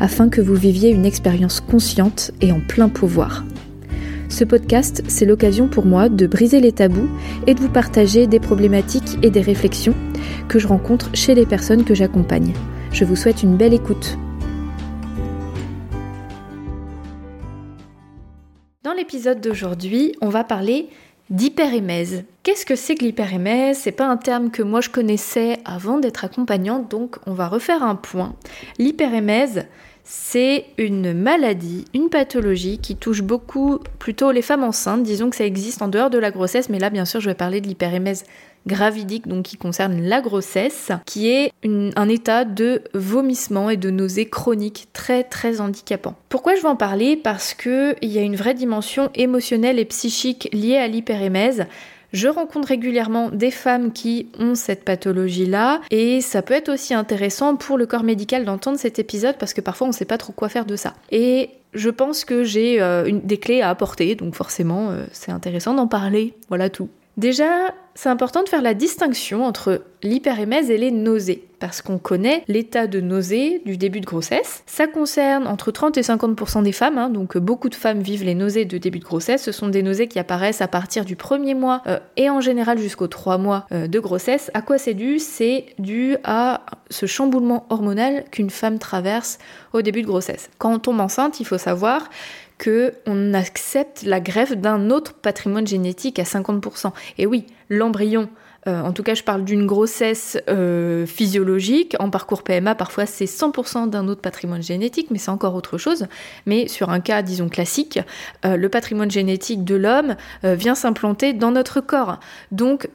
afin que vous viviez une expérience consciente et en plein pouvoir. Ce podcast, c'est l'occasion pour moi de briser les tabous et de vous partager des problématiques et des réflexions que je rencontre chez les personnes que j'accompagne. Je vous souhaite une belle écoute. Dans l'épisode d'aujourd'hui, on va parler d'hyperémèse. Qu'est-ce que c'est que l'hyperémèse? C'est pas un terme que moi je connaissais avant d'être accompagnante, donc on va refaire un point. L'hyperémèse, c'est une maladie, une pathologie qui touche beaucoup plutôt les femmes enceintes. Disons que ça existe en dehors de la grossesse, mais là bien sûr je vais parler de l'hyperémèse gravidique, donc qui concerne la grossesse, qui est un état de vomissement et de nausée chronique très très handicapant. Pourquoi je veux en parler? Parce qu'il y a une vraie dimension émotionnelle et psychique liée à l'hyperémèse. Je rencontre régulièrement des femmes qui ont cette pathologie-là et ça peut être aussi intéressant pour le corps médical d'entendre cet épisode parce que parfois on ne sait pas trop quoi faire de ça. Et je pense que j'ai euh, des clés à apporter, donc forcément euh, c'est intéressant d'en parler. Voilà tout. Déjà, c'est important de faire la distinction entre l'hyperémèse et les nausées, parce qu'on connaît l'état de nausée du début de grossesse. Ça concerne entre 30 et 50% des femmes, hein, donc beaucoup de femmes vivent les nausées de début de grossesse. Ce sont des nausées qui apparaissent à partir du premier mois euh, et en général jusqu'aux 3 mois euh, de grossesse. À quoi c'est dû? C'est dû à ce chamboulement hormonal qu'une femme traverse au début de grossesse. Quand on tombe enceinte, il faut savoir qu'on accepte la greffe d'un autre patrimoine génétique à 50%. Et oui, l'embryon, euh, en tout cas je parle d'une grossesse euh, physiologique, en parcours PMA parfois c'est 100% d'un autre patrimoine génétique, mais c'est encore autre chose. Mais sur un cas, disons, classique, euh, le patrimoine génétique de l'homme vient s'implanter dans notre corps. Donc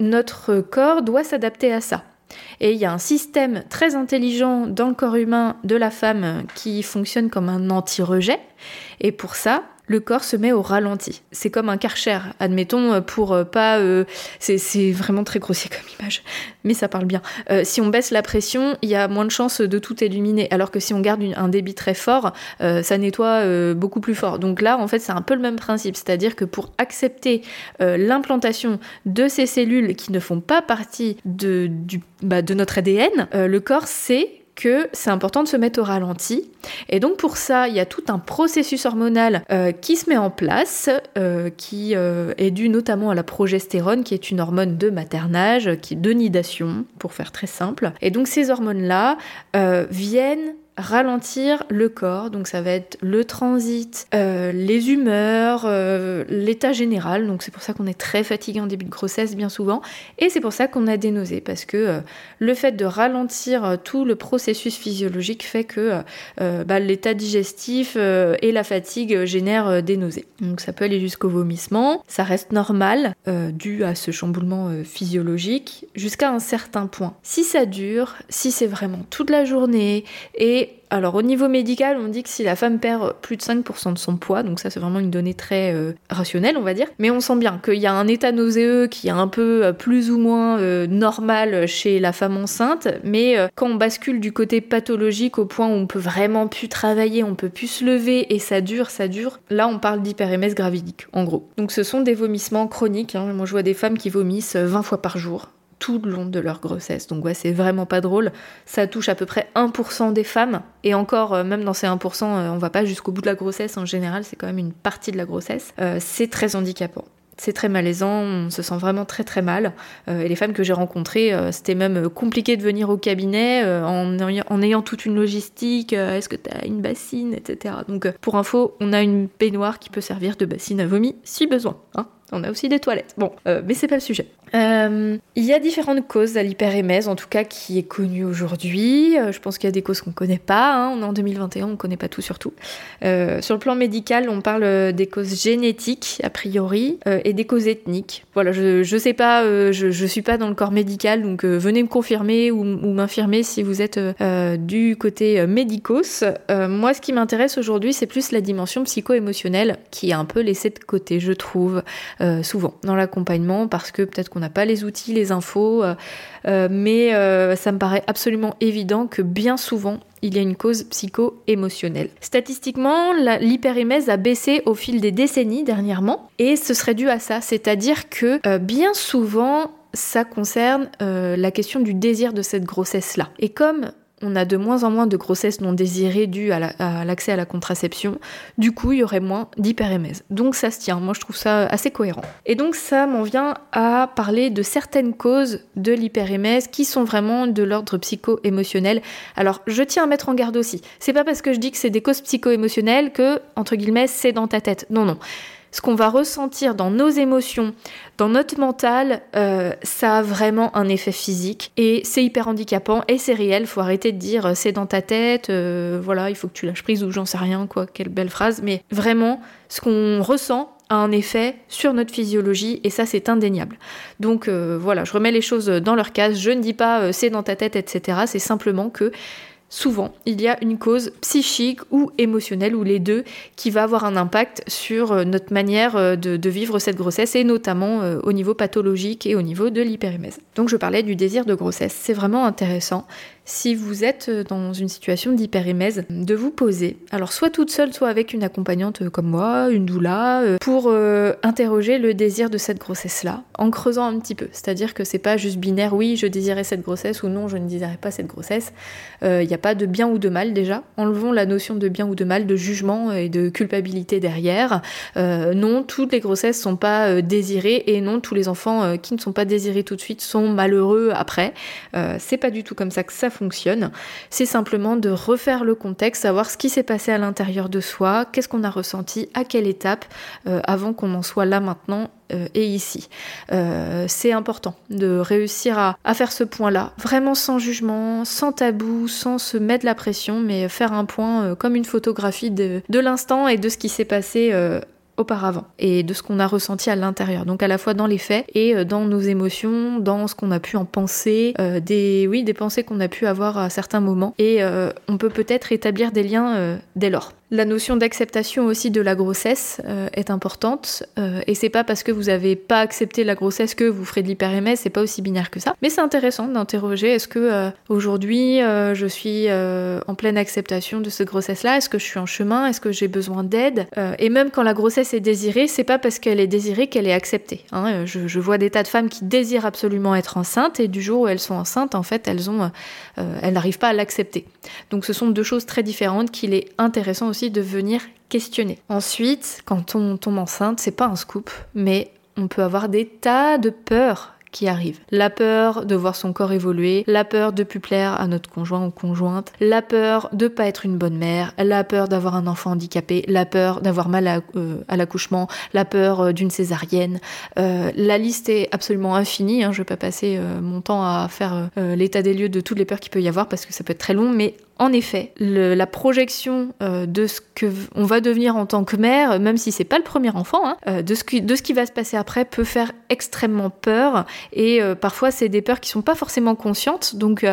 notre corps doit s'adapter à ça. Et il y a un système très intelligent dans le corps humain de la femme qui fonctionne comme un anti-rejet. Et pour ça, le corps se met au ralenti. C'est comme un karcher, admettons, euh, pour euh, pas... Euh, c'est vraiment très grossier comme image, mais ça parle bien. si on baisse la pression, il y a moins de chances de tout éliminer, alors que si on garde un débit très fort, ça nettoie beaucoup plus fort. Donc là, en fait, c'est un peu le même principe, c'est-à-dire que pour accepter l'implantation de ces cellules qui ne font pas partie de, bah, de notre ADN, le corps sait c'est important de se mettre au ralenti. Et donc pour ça, il y a tout un processus hormonal euh, qui se met en place, euh, qui euh, est dû notamment à la progestérone, qui est une hormone de maternage, qui de nidation, pour faire très simple. Et donc ces hormones-là viennent ralentir le corps, donc ça va être le transit, euh, les humeurs, euh, l'état général, donc c'est pour ça qu'on est très fatigué en début de grossesse bien souvent, et c'est pour ça qu'on a des nausées, parce que euh, le fait de ralentir tout le processus physiologique fait que bah, l'état digestif et la fatigue génèrent des nausées. Donc ça peut aller jusqu'au vomissement, ça reste normal dû à ce chamboulement physiologique jusqu'à un certain point. Si ça dure, si c'est vraiment toute la journée et alors au niveau médical, on dit que si la femme perd plus de 5% de son poids, donc ça c'est vraiment une donnée très euh, rationnelle on va dire, mais on sent bien qu'il y a un état nauséeux qui est un peu euh, plus ou moins euh, normal chez la femme enceinte, mais quand on bascule du côté pathologique au point où on peut vraiment plus travailler, on peut plus se lever et ça dure, ça dure, là on parle d'hyperémèse gravidique en gros. Donc ce sont des vomissements chroniques, hein. moi je vois des femmes qui vomissent 20 fois par jour tout le long de leur grossesse. Donc ouais, c'est vraiment pas drôle. Ça touche à peu près 1% des femmes. Et encore, euh, même dans ces 1%, euh, on va pas jusqu'au bout de la grossesse. En général, c'est quand même une partie de la grossesse. Euh, c'est très handicapant. C'est très malaisant, on se sent vraiment très très mal. et les femmes que j'ai rencontrées, c'était même compliqué de venir au cabinet en, ayant toute une logistique. Est-ce que tu as une bassine, etc. Donc pour info, on a une baignoire qui peut servir de bassine à vomi si besoin. Hein on a aussi des toilettes. Bon, mais c'est pas le sujet. Euh, il y a différentes causes à l'hyperémèse, en tout cas qui est connue aujourd'hui. Euh, je pense qu'il y a des causes qu'on ne connaît pas. Hein. On est en 2021, on ne connaît pas tout sur tout. Euh, sur le plan médical, on parle des causes génétiques, a priori, et des causes ethniques. Voilà, je ne sais pas, je ne suis pas dans le corps médical, donc venez me confirmer ou, ou m'infirmer si vous êtes du côté médicos. moi, ce qui m'intéresse aujourd'hui, c'est plus la dimension psycho-émotionnelle qui est un peu laissée de côté, je trouve, souvent dans l'accompagnement, parce que peut-être qu'on n'a pas les outils, les infos, euh, euh, mais euh, ça me paraît absolument évident que bien souvent, il y a une cause psycho-émotionnelle. Statistiquement, l'hyperémèse a baissé au fil des décennies dernièrement, et ce serait dû à ça, c'est-à-dire que bien souvent, ça concerne la question du désir de cette grossesse-là. Et comme on a de moins en moins de grossesses non désirées dues à l'accès à, la contraception. Du coup, il y aurait moins d'hyperémèse. Donc ça se tient. Moi, je trouve ça assez cohérent. Et donc ça m'en vient à parler de certaines causes de l'hyperémèse qui sont vraiment de l'ordre psycho-émotionnel. Alors, je tiens à mettre en garde aussi. C'est pas parce que je dis que c'est des causes psycho-émotionnelles que, entre guillemets, c'est dans ta tête. Non, non ce qu'on va ressentir dans nos émotions, dans notre mental, euh, ça a vraiment un effet physique et c'est hyper handicapant et c'est réel. Faut arrêter de dire euh, c'est dans ta tête, euh, voilà, il faut que tu lâches prise ou j'en sais rien, quoi, quelle belle phrase. Mais vraiment, ce qu'on ressent a un effet sur notre physiologie et ça c'est indéniable. Donc voilà, je remets les choses dans leur case. Je ne dis pas c'est dans ta tête, etc. C'est simplement que souvent, il y a une cause psychique ou émotionnelle, ou les deux, qui va avoir un impact sur euh, notre manière euh, de, vivre cette grossesse, et notamment euh, au niveau pathologique et au niveau de l'hyperémèse. Donc je parlais du désir de grossesse. C'est vraiment intéressant si vous êtes dans une situation d'hyperémèse, de vous poser, alors soit toute seule, soit avec une accompagnante comme moi, une doula, euh, pour euh, interroger le désir de cette grossesse-là, en creusant un petit peu. C'est-à-dire que c'est pas juste binaire, oui, je désirais cette grossesse ou non, je ne désirais pas cette grossesse. Il euh, n'y a pas de bien ou de mal déjà. Enlevons la notion de bien ou de mal, de jugement et de culpabilité derrière. non, toutes les grossesses sont pas désirées et non, tous les enfants qui ne sont pas désirés tout de suite sont malheureux après. c'est pas du tout comme ça que ça fonctionne. C'est simplement de refaire le contexte, savoir ce qui s'est passé à l'intérieur de soi, qu'est-ce qu'on a ressenti, à quelle étape, euh, avant qu'on en soit là maintenant euh, et ici. Euh, c'est important de réussir à, faire ce point-là, vraiment sans jugement, sans tabou, sans se mettre la pression, mais faire un point comme une photographie de, de l'instant et de ce qui s'est passé auparavant et de ce qu'on a ressenti à l'intérieur. Donc à la fois dans les faits et euh, dans nos émotions, dans ce qu'on a pu en penser, euh, des oui des pensées qu'on a pu avoir à certains moments et euh, on peut peut-être établir des liens dès lors. La notion d'acceptation aussi de la grossesse est importante et c'est pas parce que vous avez pas accepté la grossesse que vous ferez de l'hyperémèse, c'est pas aussi binaire que ça. Mais c'est intéressant d'interroger est-ce que aujourd'hui je suis en pleine acceptation de cette grossesse-là? Est-ce que je suis en chemin? Est-ce que j'ai besoin d'aide? Et même quand la grossesse est désirée, c'est pas parce qu'elle est désirée qu'elle est acceptée. Hein. Je, je, vois des tas de femmes qui désirent absolument être enceintes et du jour où elles sont enceintes, en fait, elles ont, elles n'arrivent pas à l'accepter. Donc ce sont deux choses très différentes qu'il est intéressant aussi de venir questionner. Ensuite, quand on tombe enceinte, c'est pas un scoop, mais on peut avoir des tas de peurs qui arrivent. La peur de voir son corps évoluer, la peur de plus plaire à notre conjoint ou conjointe, la peur de pas être une bonne mère, la peur d'avoir un enfant handicapé, la peur d'avoir mal à, euh, l'accouchement, la peur euh, d'une césarienne. Euh, la liste est absolument infinie. Hein. Je vais pas passer mon temps à faire l'état des lieux de toutes les peurs qu'il peut y avoir parce que ça peut être très long, mais en effet, la projection euh, de ce que on va devenir en tant que mère, même si c'est pas le premier enfant, hein, euh, de, ce qui, va se passer après peut faire extrêmement peur. Et euh, parfois, c'est des peurs qui sont pas forcément conscientes. Donc,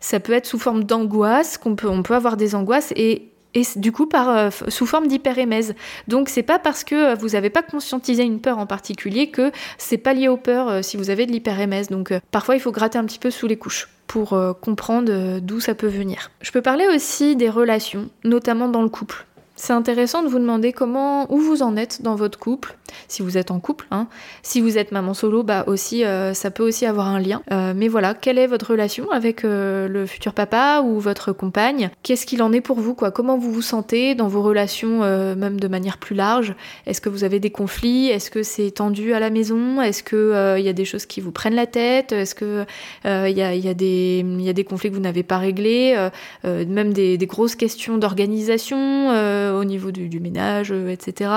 ça peut être sous forme d'angoisse, qu'on peut, on peut avoir des angoisses et et du coup par sous forme d'hyperémèse. Donc c'est pas parce que vous n'avez pas conscientisé une peur en particulier que c'est pas lié aux peurs si vous avez de l'hyperémèse. Donc parfois il faut gratter un petit peu sous les couches pour euh, comprendre euh, d'où ça peut venir. Je peux parler aussi des relations, notamment dans le couple. C'est intéressant de vous demander comment, où vous en êtes dans votre couple, si vous êtes en couple. Hein. Si vous êtes maman solo, bah aussi, euh, ça peut aussi avoir un lien. Euh, mais voilà, quelle est votre relation avec euh, le futur papa ou votre compagne? Qu'est-ce qu'il en est pour vous Comment vous vous sentez dans vos relations, même de manière plus large? Est-ce que vous avez des conflits? Est-ce que c'est tendu à la maison? Est-ce que il y a des choses qui vous prennent la tête? Est-ce que il y a, des, conflits que vous n'avez pas réglés? Même des, grosses questions d'organisation? Au niveau du, ménage, etc.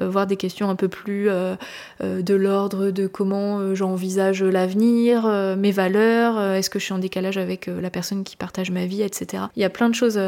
voir des questions un peu plus de l'ordre de comment j'envisage l'avenir, mes valeurs, est-ce que je suis en décalage avec la personne qui partage ma vie, etc. Il y a plein de choses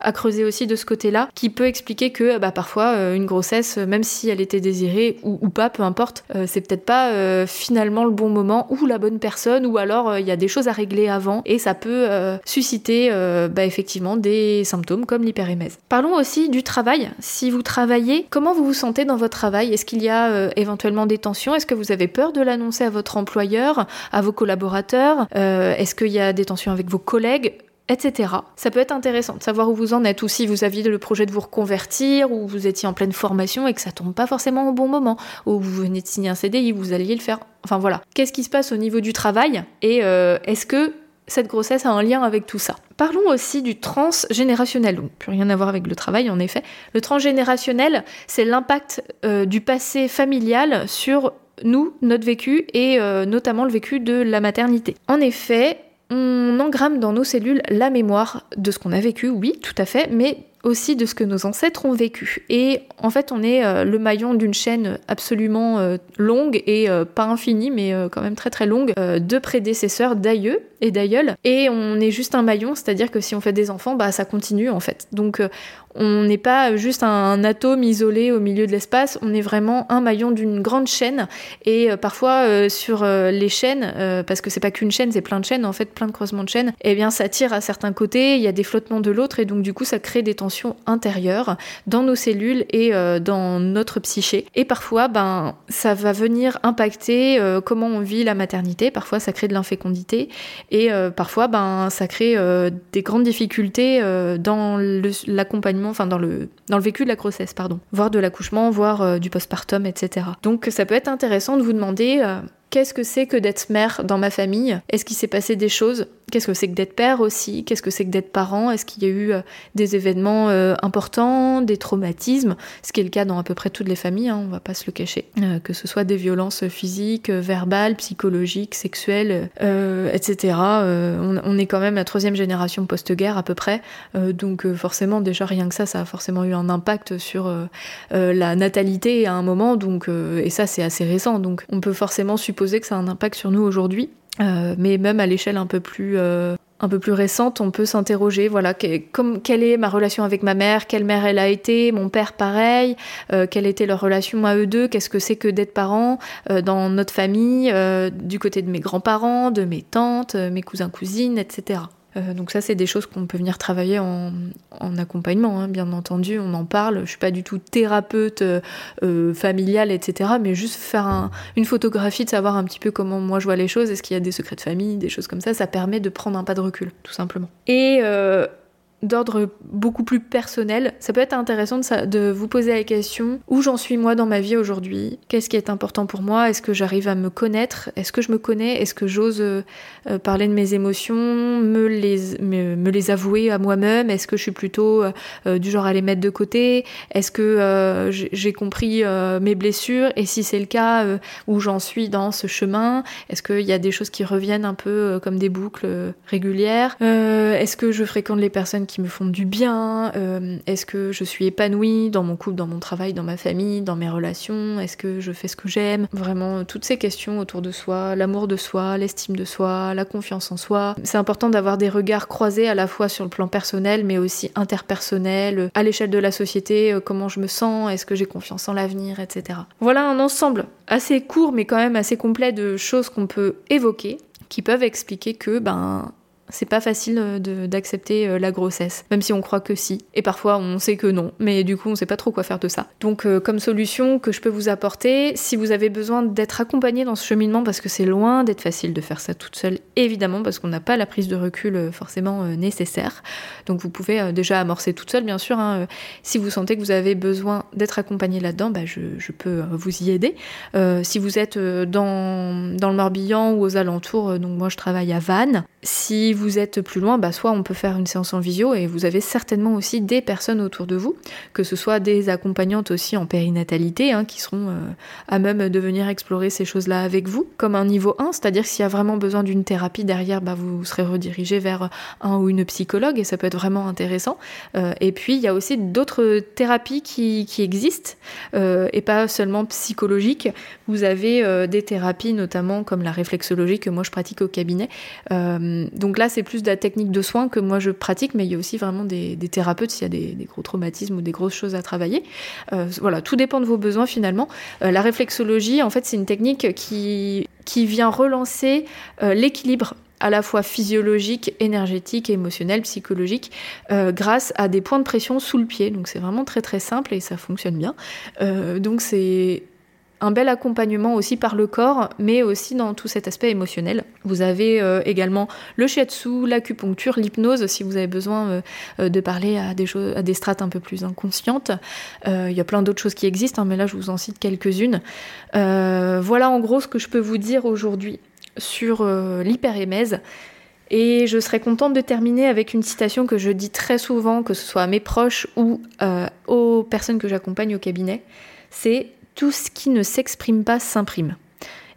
à creuser aussi de ce côté-là qui peut expliquer que bah, parfois une grossesse, même si elle était désirée ou, pas, peu importe, c'est peut-être pas finalement le bon moment ou la bonne personne ou alors il y a des choses à régler avant et ça peut susciter bah, effectivement des symptômes comme l'hyperémèse. Parlons aussi du travail. Si vous travaillez, comment vous vous sentez dans votre travail? Est-ce qu'il y a euh, éventuellement des tensions? Est-ce que vous avez peur de l'annoncer à votre employeur, à vos collaborateurs? Euh, Est-ce qu'il y a des tensions avec vos collègues? Etc. Ça peut être intéressant de savoir où vous en êtes, ou si vous aviez le projet de vous reconvertir, ou vous étiez en pleine formation et que ça tombe pas forcément au bon moment, ou vous venez de signer un CDI, vous alliez le faire. Enfin voilà. Qu'est-ce qui se passe au niveau du travail? Et euh, est-ce que cette grossesse a un lien avec tout ça. Parlons aussi du transgénérationnel, donc plus rien à voir avec le travail en effet. Le transgénérationnel, c'est l'impact euh, du passé familial sur nous, notre vécu et euh, notamment le vécu de la maternité. En effet, on engramme dans nos cellules la mémoire de ce qu'on a vécu, oui, tout à fait, mais aussi de ce que nos ancêtres ont vécu. Et en fait, on est euh, le maillon d'une chaîne absolument longue et pas infinie, mais quand même très très longue, de prédécesseurs, d'aïeux et d'aïeuls. Et on est juste un maillon, c'est-à-dire que si on fait des enfants, bah ça continue en fait. Donc euh, on n'est pas juste un, atome isolé au milieu de l'espace, on est vraiment un maillon d'une grande chaîne. Et euh, parfois euh, sur les chaînes, parce que c'est pas qu'une chaîne, c'est plein de chaînes en fait, plein de croisements de chaînes, et eh bien ça tire à certains côtés, il y a des flottements de l'autre, et donc du coup ça crée des tensions intérieures dans nos cellules et dans notre psyché. Et parfois, ben ça va venir impacter comment on vit la maternité. Parfois ça crée de l'infécondité et euh, parfois, ben, ça crée euh, des grandes difficultés euh, dans l'accompagnement, enfin dans le, dans le vécu de la grossesse, pardon, voire de l'accouchement, voire du postpartum, etc. Donc ça peut être intéressant de vous demander qu'est-ce que c'est que d'être mère dans ma famille? Est-ce qu'il s'est passé des choses Qu'est-ce que c'est que d'être père aussi? Qu'est-ce que c'est que d'être parent? Est-ce qu'il y a eu euh, des événements euh, importants, des traumatismes? Ce qui est le cas dans à peu près toutes les familles, hein, on va pas se le cacher. Euh, que ce soit des violences physiques, verbales, psychologiques, sexuelles, etc. On, on, est quand même la troisième génération post-guerre à peu près. donc forcément, déjà rien que ça, ça a forcément eu un impact sur la natalité à un moment. Donc, et ça, c'est assez récent. Donc on peut forcément supposer que ça a un impact sur nous aujourd'hui. Euh, mais même à l'échelle un peu plus euh, un peu plus récente, on peut s'interroger, voilà, comme, quelle est ma relation avec ma mère, quelle mère elle a été, mon père pareil, euh, quelle était leur relation à eux deux, qu'est-ce que c'est que d'être parents dans notre famille, du côté de mes grands-parents, de mes tantes, mes cousins, cousines, etc. Euh, donc ça, c'est des choses qu'on peut venir travailler en, accompagnement, hein, bien entendu, on en parle. Je suis pas du tout thérapeute euh, euh, familiale, etc. Mais juste faire une photographie, de savoir un petit peu comment moi je vois les choses, est-ce qu'il y a des secrets de famille, des choses comme ça, ça permet de prendre un pas de recul, tout simplement. Et d'ordre beaucoup plus personnel, ça peut être intéressant de, vous poser la question où j'en suis moi dans ma vie aujourd'hui? Qu'est-ce qui est important pour moi? Est-ce que j'arrive à me connaître? Est-ce que je me connais? Est-ce que j'ose euh, parler de mes émotions, me les, me, les avouer à moi-même? Est-ce que je suis plutôt euh, du genre à les mettre de côté? Est-ce que euh, j'ai compris mes blessures? Et si c'est le cas, où j'en suis dans ce chemin? Est-ce qu'il y a des choses qui reviennent un peu comme des boucles régulières? Est-ce que je fréquente les personnes qui me font du bien euh, Est-ce que je suis épanouie dans mon couple, dans mon travail, dans ma famille, dans mes relations Est-ce que je fais ce que j'aime? Vraiment, toutes ces questions autour de soi, l'amour de soi, l'estime de soi, la confiance en soi. C'est important d'avoir des regards croisés à la fois sur le plan personnel, mais aussi interpersonnel, à l'échelle de la société, euh, comment je me sens, est-ce que j'ai confiance en l'avenir, etc. Voilà un ensemble assez court, mais quand même assez complet de choses qu'on peut évoquer qui peuvent expliquer que ben c'est pas facile euh, d'accepter euh, la grossesse, même si on croit que si. Et parfois on sait que non, mais du coup on sait pas trop quoi faire de ça. Donc euh, comme solution que je peux vous apporter, si vous avez besoin d'être accompagné dans ce cheminement, parce que c'est loin d'être facile de faire ça toute seule, évidemment, parce qu'on n'a pas la prise de recul forcément nécessaire. Donc vous pouvez déjà amorcer toute seule, bien sûr. Hein. Si vous sentez que vous avez besoin d'être accompagné là-dedans, bah, je, peux vous y aider. si vous êtes dans, dans le Morbihan ou aux alentours, donc moi je travaille à Vannes. Si vous êtes plus loin, bah soit on peut faire une séance en visio et vous avez certainement aussi des personnes autour de vous, que ce soit des accompagnantes aussi en périnatalité, hein, qui seront euh, à même de venir explorer ces choses-là avec vous, comme un niveau 1, c'est-à-dire s'il y a vraiment besoin d'une thérapie derrière, bah, vous serez redirigé vers un ou une psychologue et ça peut être vraiment intéressant. Euh, et puis il y a aussi d'autres thérapies qui, existent euh, et pas seulement psychologiques. Vous avez des thérapies notamment comme la réflexologie que moi je pratique au cabinet donc là, c'est plus de la technique de soins que moi je pratique, mais il y a aussi vraiment des, thérapeutes s'il y a des, gros traumatismes ou des grosses choses à travailler. Euh, voilà, tout dépend de vos besoins finalement. Euh, la réflexologie, en fait, c'est une technique qui, qui vient relancer l'équilibre à la fois physiologique, énergétique, émotionnel, psychologique, grâce à des points de pression sous le pied. Donc c'est vraiment très très simple et ça fonctionne bien. donc c'est un bel accompagnement aussi par le corps, mais aussi dans tout cet aspect émotionnel. Vous avez euh, également le shiatsu, l'acupuncture, l'hypnose, si vous avez besoin euh, euh, de parler à des, choses, à des strates un peu plus inconscientes. Il y a plein d'autres choses qui existent, hein, mais là je vous en cite quelques-unes. voilà en gros ce que je peux vous dire aujourd'hui sur l'hyperémèse. Et je serais contente de terminer avec une citation que je dis très souvent, que ce soit à mes proches ou aux personnes que j'accompagne au cabinet. C'est tout ce qui ne s'exprime pas s'imprime.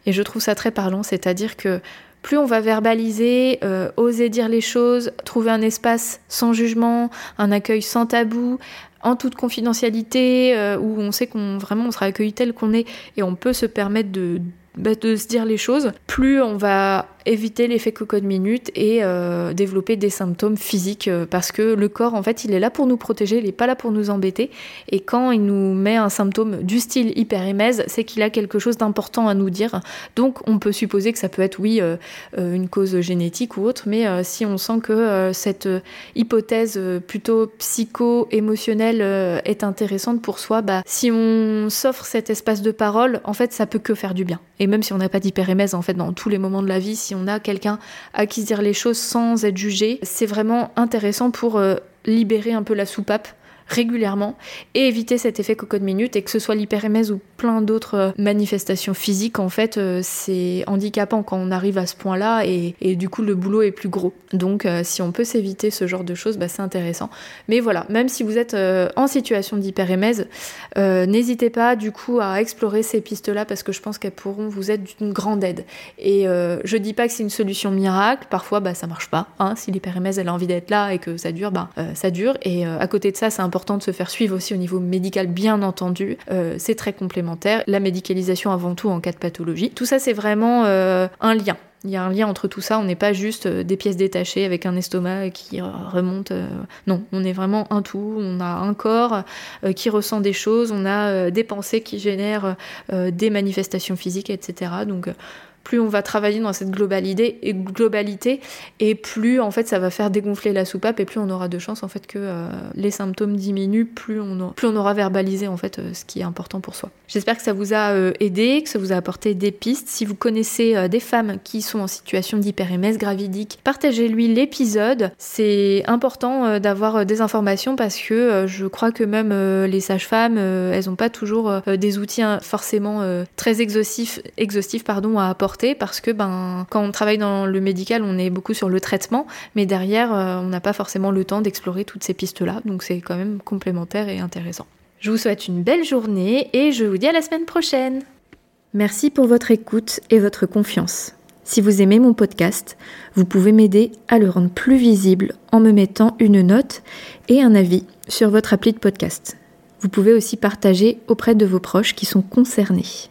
Et je trouve ça très parlant, c'est-à-dire que plus on va verbaliser, euh, oser dire les choses, trouver un espace sans jugement, un accueil sans tabou, en toute confidentialité, euh, où on sait qu'on vraiment on sera accueilli tel qu'on est et on peut se permettre de, bah, de se dire les choses, plus on va éviter l'effet cocotte minute et euh, développer des symptômes physiques euh, parce que le corps en fait il est là pour nous protéger, il n'est pas là pour nous embêter et quand il nous met un symptôme du style hyperémèse, c'est qu'il a quelque chose d'important à nous dire. Donc on peut supposer que ça peut être oui euh, une cause génétique ou autre, mais si on sent que cette hypothèse plutôt psycho-émotionnelle est intéressante pour soi, bah, si on s'offre cet espace de parole, en fait ça peut que faire du bien. Même si on n'a pas d'hyperémèse en fait dans tous les moments de la vie, si on a quelqu'un à qui se dire les choses sans être jugé, c'est vraiment intéressant pour euh, libérer un peu la soupape régulièrement et éviter cet effet cocotte minute. Et que ce soit l'hyperémèse ou plein d'autres euh, manifestations physiques en fait euh, c'est handicapant quand on arrive à ce point là et, du coup le boulot est plus gros. Donc euh, si on peut s'éviter ce genre de choses bah, c'est intéressant. Mais voilà même si vous êtes en situation d'hyperémèse n'hésitez pas du coup à explorer ces pistes là parce que je pense qu'elles pourront vous être d'une grande aide. Et je dis pas que c'est une solution miracle. Parfois bah ça marche pas hein. si l'hyperémèse elle a envie d'être là et que ça dure bah ça dure. Et à côté de ça c'est un important de se faire suivre aussi au niveau médical, bien entendu. Euh, c'est très complémentaire. La médicalisation avant tout en cas de pathologie. Tout ça, c'est vraiment euh, un lien. Il y a un lien entre tout ça, on n'est pas juste euh, des pièces détachées avec un estomac qui remonte. Non, on est vraiment un tout. On a un corps qui ressent des choses, on a des pensées qui génèrent des manifestations physiques, etc. Donc plus on va travailler dans cette globalité et, plus en fait ça va faire dégonfler la soupape et plus on aura de chances en fait que euh, les symptômes diminuent, plus on, aura, plus on aura verbalisé en fait euh, ce qui est important pour soi. J'espère que ça vous a euh, aidé, que ça vous a apporté des pistes. Si vous connaissez des femmes qui sont en situation d'hyperémèse gravidique, partagez-lui l'épisode. C'est important d'avoir des informations parce que je crois que même les sages-femmes, elles n'ont pas toujours des outils hein, forcément très exhaustifs, exhaustifs pardon, à apporter parce que ben, quand on travaille dans le médical, on est beaucoup sur le traitement, mais derrière, euh, on n'a pas forcément le temps d'explorer toutes ces pistes-là, donc c'est quand même complémentaire et intéressant. Je vous souhaite une belle journée et je vous dis à la semaine prochaine. Merci pour votre écoute et votre confiance. Si vous aimez mon podcast, vous pouvez m'aider à le rendre plus visible en me mettant une note et un avis sur votre appli de podcast. Vous pouvez aussi partager auprès de vos proches qui sont concernés.